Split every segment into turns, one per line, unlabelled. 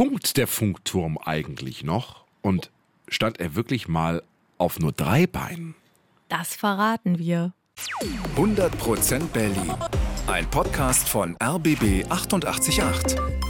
Funkt der Funkturm eigentlich noch? Und stand er wirklich mal auf nur drei Beinen?
Das verraten wir.
100% Berlin. Ein Podcast von RBB 888.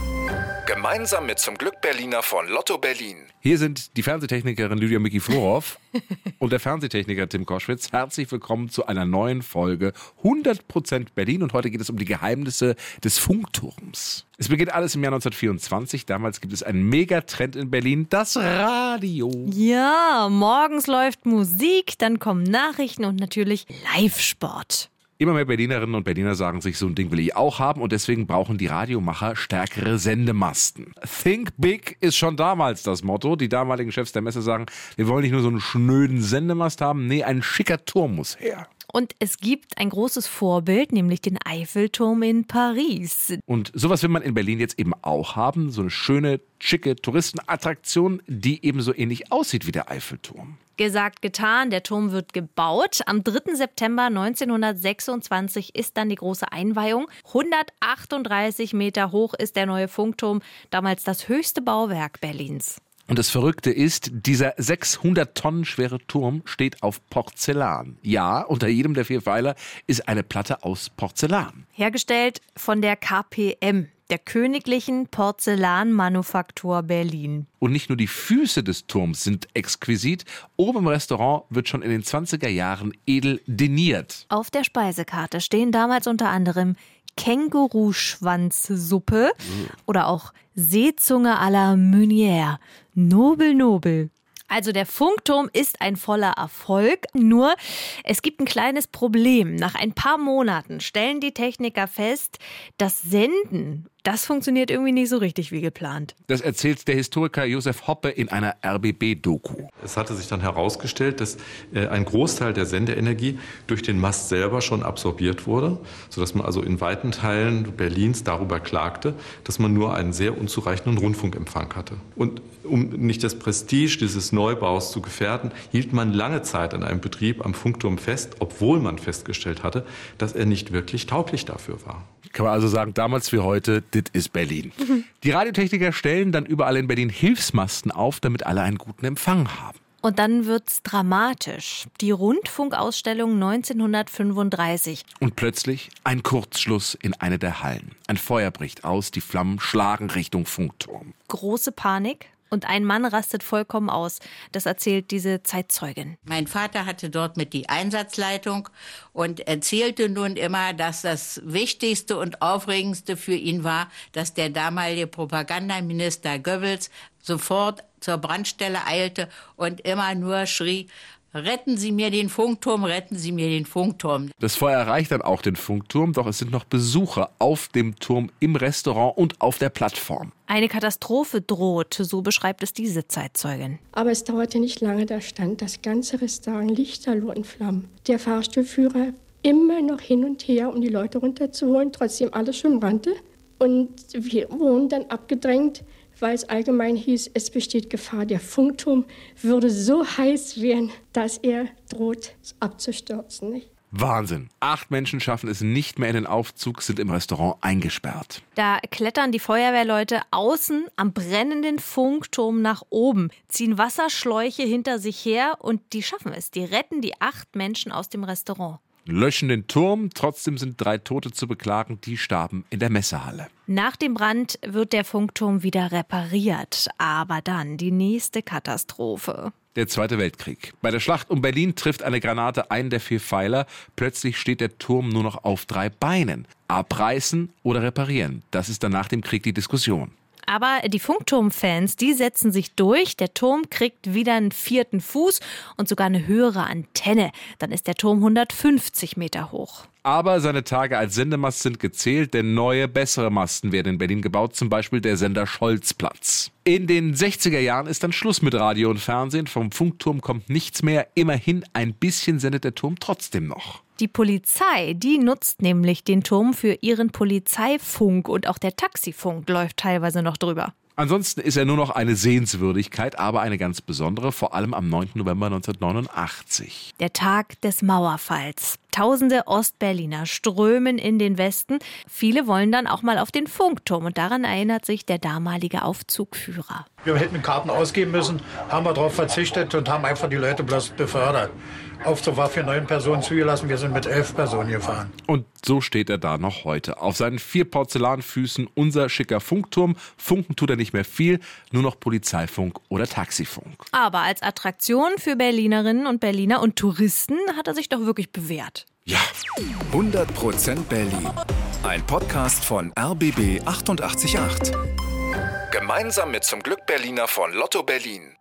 Gemeinsam mit zum Glück Berliner von Lotto Berlin.
Hier sind die Fernsehtechnikerin Lydia Miki Florov und der Fernsehtechniker Tim Koschwitz. Herzlich willkommen zu einer neuen Folge 100% Berlin und heute geht es um die Geheimnisse des Funkturms. Es beginnt alles im Jahr 1924. Damals gibt es einen Megatrend in Berlin, das Radio.
Ja, morgens läuft Musik, dann kommen Nachrichten und natürlich Live-Sport.
Immer mehr Berlinerinnen und Berliner sagen sich, so ein Ding will ich auch haben und deswegen brauchen die Radiomacher stärkere Sendemasten. Think Big ist schon damals das Motto. Die damaligen Chefs der Messe sagen, wir wollen nicht nur so einen schnöden Sendemast haben, nee, ein schicker Turm muss her.
Und es gibt ein großes Vorbild, nämlich den Eiffelturm in Paris.
Und sowas will man in Berlin jetzt eben auch haben. So eine schöne, schicke Touristenattraktion, die ebenso ähnlich aussieht wie der Eiffelturm.
Gesagt, getan, der Turm wird gebaut. Am 3. September 1926 ist dann die große Einweihung. 138 Meter hoch ist der neue Funkturm, damals das höchste Bauwerk Berlins.
Und das Verrückte ist, dieser 600 Tonnen schwere Turm steht auf Porzellan. Ja, unter jedem der vier Pfeiler ist eine Platte aus Porzellan.
Hergestellt von der KPM, der Königlichen Porzellanmanufaktur Berlin.
Und nicht nur die Füße des Turms sind exquisit, oben im Restaurant wird schon in den 20er Jahren edel deniert.
Auf der Speisekarte stehen damals unter anderem Känguruschwanzsuppe oder auch Seezunge à la Meunière. Nobel, nobel. Also der Funkturm ist ein voller Erfolg, nur es gibt ein kleines Problem. Nach ein paar Monaten stellen die Techniker fest, das Senden das funktioniert irgendwie nicht so richtig wie geplant.
Das erzählt der Historiker Josef Hoppe in einer RBB-Doku.
Es hatte sich dann herausgestellt, dass äh, ein Großteil der Sendeenergie durch den Mast selber schon absorbiert wurde, sodass man also in weiten Teilen Berlins darüber klagte, dass man nur einen sehr unzureichenden Rundfunkempfang hatte. Und um nicht das Prestige dieses Neubaus zu gefährden, hielt man lange Zeit an einem Betrieb am Funkturm fest, obwohl man festgestellt hatte, dass er nicht wirklich tauglich dafür war.
Kann man also sagen, damals wie heute, dit ist Berlin. Die Radiotechniker stellen dann überall in Berlin Hilfsmasten auf, damit alle einen guten Empfang haben.
Und dann wird's dramatisch. Die Rundfunkausstellung 1935.
Und plötzlich ein Kurzschluss in eine der Hallen. Ein Feuer bricht aus, die Flammen schlagen Richtung Funkturm.
Große Panik. Und ein Mann rastet vollkommen aus. Das erzählt diese Zeitzeugin.
Mein Vater hatte dort mit die Einsatzleitung und erzählte nun immer, dass das Wichtigste und Aufregendste für ihn war, dass der damalige Propagandaminister Goebbels sofort zur Brandstelle eilte und immer nur schrie, Retten Sie mir den Funkturm, retten Sie mir den Funkturm.
Das Feuer erreicht dann auch den Funkturm, doch es sind noch Besucher auf dem Turm, im Restaurant und auf der Plattform.
Eine Katastrophe droht, so beschreibt es diese Zeitzeugin.
Aber es dauerte nicht lange, da stand das ganze Restaurant lichterloh in Flammen. Der Fahrstuhlführer immer noch hin und her, um die Leute runterzuholen, trotzdem alles schon brannte. Und wir wurden dann abgedrängt weil es allgemein hieß, es besteht Gefahr, der Funkturm würde so heiß werden, dass er droht abzustürzen. Nicht?
Wahnsinn. Acht Menschen schaffen es nicht mehr in den Aufzug, sind im Restaurant eingesperrt.
Da klettern die Feuerwehrleute außen am brennenden Funkturm nach oben, ziehen Wasserschläuche hinter sich her und die schaffen es. Die retten die acht Menschen aus dem Restaurant
löschen den Turm. Trotzdem sind drei Tote zu beklagen, die starben in der Messehalle.
Nach dem Brand wird der Funkturm wieder repariert. Aber dann die nächste Katastrophe.
Der Zweite Weltkrieg. Bei der Schlacht um Berlin trifft eine Granate einen der vier Pfeiler. Plötzlich steht der Turm nur noch auf drei Beinen. Abreißen oder reparieren. Das ist dann nach dem Krieg die Diskussion.
Aber die Funkturmfans, die setzen sich durch. Der Turm kriegt wieder einen vierten Fuß und sogar eine höhere Antenne. Dann ist der Turm 150 Meter hoch.
Aber seine Tage als Sendemast sind gezählt, denn neue, bessere Masten werden in Berlin gebaut, zum Beispiel der Sender Scholzplatz. In den 60er Jahren ist dann Schluss mit Radio und Fernsehen. Vom Funkturm kommt nichts mehr. Immerhin ein bisschen sendet der Turm trotzdem noch.
Die Polizei, die nutzt nämlich den Turm für ihren Polizeifunk und auch der Taxifunk läuft teilweise noch drüber.
Ansonsten ist er nur noch eine Sehenswürdigkeit, aber eine ganz besondere, vor allem am 9. November 1989.
Der Tag des Mauerfalls. Tausende Ostberliner strömen in den Westen. Viele wollen dann auch mal auf den Funkturm und daran erinnert sich der damalige Aufzugführer.
Wir hätten Karten ausgeben müssen, haben wir darauf verzichtet und haben einfach die Leute bloß befördert. Aufzug war für neun Personen zugelassen, wir sind mit elf Personen gefahren.
Und so steht er da noch heute. Auf seinen vier Porzellanfüßen unser schicker Funkturm. Funken tut er nicht mehr viel, nur noch Polizeifunk oder Taxifunk.
Aber als Attraktion für Berlinerinnen und Berliner und Touristen hat er sich doch wirklich bewährt.
Ja.
100% Berlin. Ein Podcast von RBB 888. Gemeinsam mit zum Glück Berliner von Lotto Berlin.